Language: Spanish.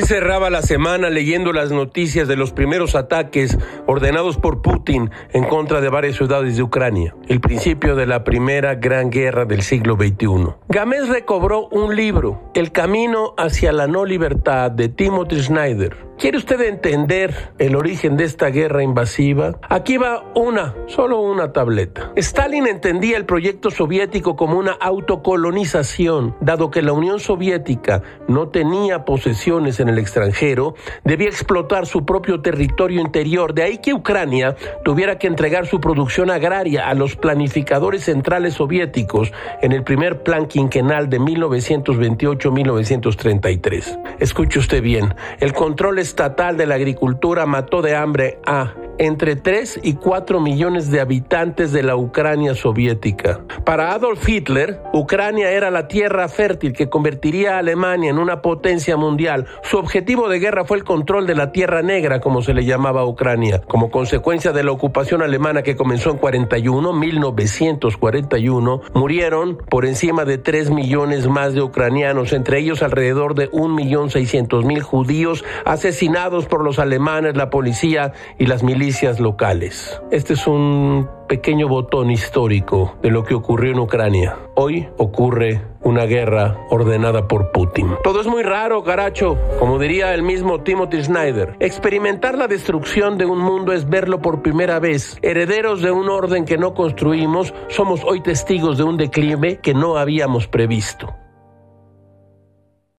cerraba la semana leyendo las noticias de los primeros ataques ordenados por Putin en contra de varias ciudades de Ucrania, el principio de la primera gran guerra del siglo XXI. Gámez recobró un libro, El camino hacia la no libertad, de Timothy Snyder. ¿Quiere usted entender el origen de esta guerra invasiva? Aquí va una, solo una tableta. Stalin entendía el proyecto soviético como una autocolonización, dado que la Unión Soviética no tenía posesiones en el extranjero, debía explotar su propio territorio interior, de ahí que Ucrania tuviera que entregar su producción agraria a los planificadores centrales soviéticos en el primer plan quinquenal de 1928-1933. Escuche usted bien, el control estatal de la agricultura mató de hambre a entre 3 y 4 millones de habitantes de la Ucrania soviética. Para Adolf Hitler, Ucrania era la tierra fértil que convertiría a Alemania en una potencia mundial. Su objetivo de guerra fue el control de la Tierra Negra, como se le llamaba a Ucrania. Como consecuencia de la ocupación alemana que comenzó en 41, 1941, murieron por encima de 3 millones más de ucranianos, entre ellos alrededor de 1.600.000 judíos asesinados por los alemanes, la policía y las Este es un pequeño botón histórico de lo que ocurrió en Ucrania. Hoy ocurre una guerra ordenada por Putin. Todo es muy raro, Garacho, como diría el mismo Timothy Snyder. Experimentar la destrucción de un mundo es verlo por primera vez. Herederos de un orden que no construimos, somos hoy testigos de un declive que no habíamos previsto.